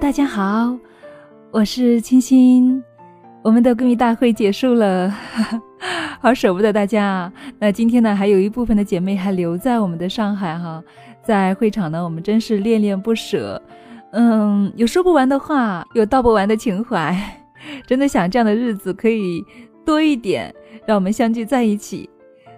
大家好，我是清新。我们的闺蜜大会结束了，好舍不得大家啊。那今天呢，还有一部分的姐妹还留在我们的上海哈，在会场呢，我们真是恋恋不舍。嗯，有说不完的话，有道不完的情怀，真的想这样的日子可以多一点，让我们相聚在一起。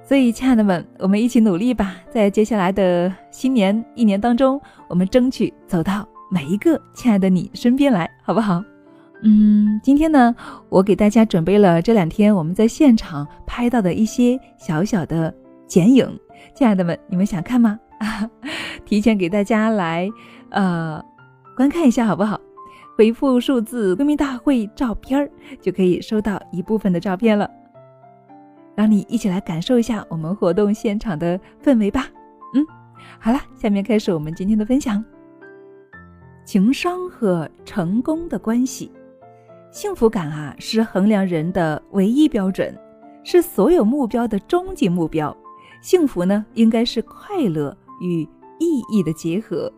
所以，亲爱的们，我们一起努力吧，在接下来的新年一年当中，我们争取走到每一个亲爱的你身边来，好不好？嗯，今天呢，我给大家准备了这两天我们在现场拍到的一些小小的剪影，亲爱的们，你们想看吗？提前给大家来呃观看一下，好不好？回复数字“闺蜜大会照片儿”就可以收到一部分的照片了。让你一起来感受一下我们活动现场的氛围吧。嗯，好了，下面开始我们今天的分享。情商和成功的关系，幸福感啊是衡量人的唯一标准，是所有目标的终极目标。幸福呢，应该是快乐与意义的结合。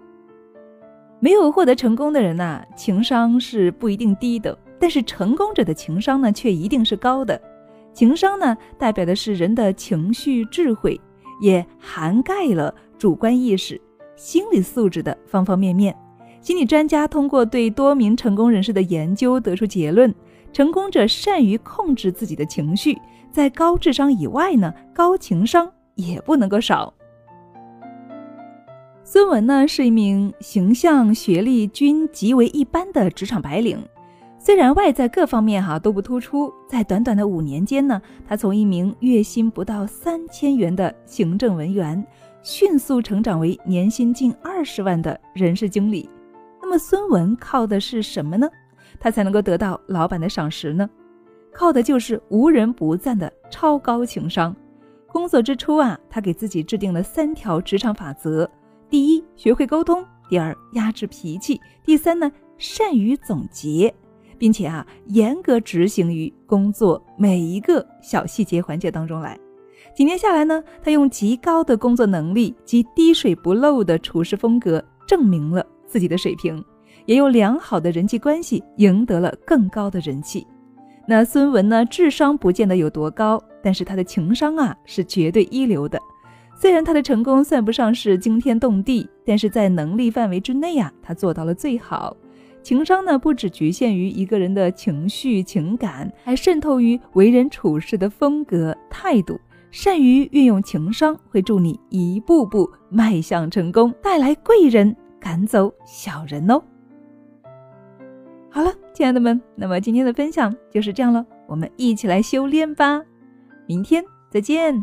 没有获得成功的人呐，情商是不一定低的，但是成功者的情商呢，却一定是高的。情商呢，代表的是人的情绪智慧，也涵盖了主观意识、心理素质的方方面面。心理专家通过对多名成功人士的研究得出结论：成功者善于控制自己的情绪，在高智商以外呢，高情商也不能够少。孙文呢，是一名形象、学历均极为一般的职场白领。虽然外在各方面哈都不突出，在短短的五年间呢，他从一名月薪不到三千元的行政文员，迅速成长为年薪近二十万的人事经理。那么孙文靠的是什么呢？他才能够得到老板的赏识呢？靠的就是无人不赞的超高情商。工作之初啊，他给自己制定了三条职场法则：第一，学会沟通；第二，压制脾气；第三呢，善于总结。并且啊，严格执行于工作每一个小细节环节当中来。几年下来呢，他用极高的工作能力及滴水不漏的处事风格证明了自己的水平，也用良好的人际关系赢得了更高的人气。那孙文呢，智商不见得有多高，但是他的情商啊是绝对一流的。虽然他的成功算不上是惊天动地，但是在能力范围之内啊，他做到了最好。情商呢，不只局限于一个人的情绪情感，还渗透于为人处事的风格态度。善于运用情商，会助你一步步迈向成功，带来贵人，赶走小人哦。好了，亲爱的们，那么今天的分享就是这样了，我们一起来修炼吧。明天再见。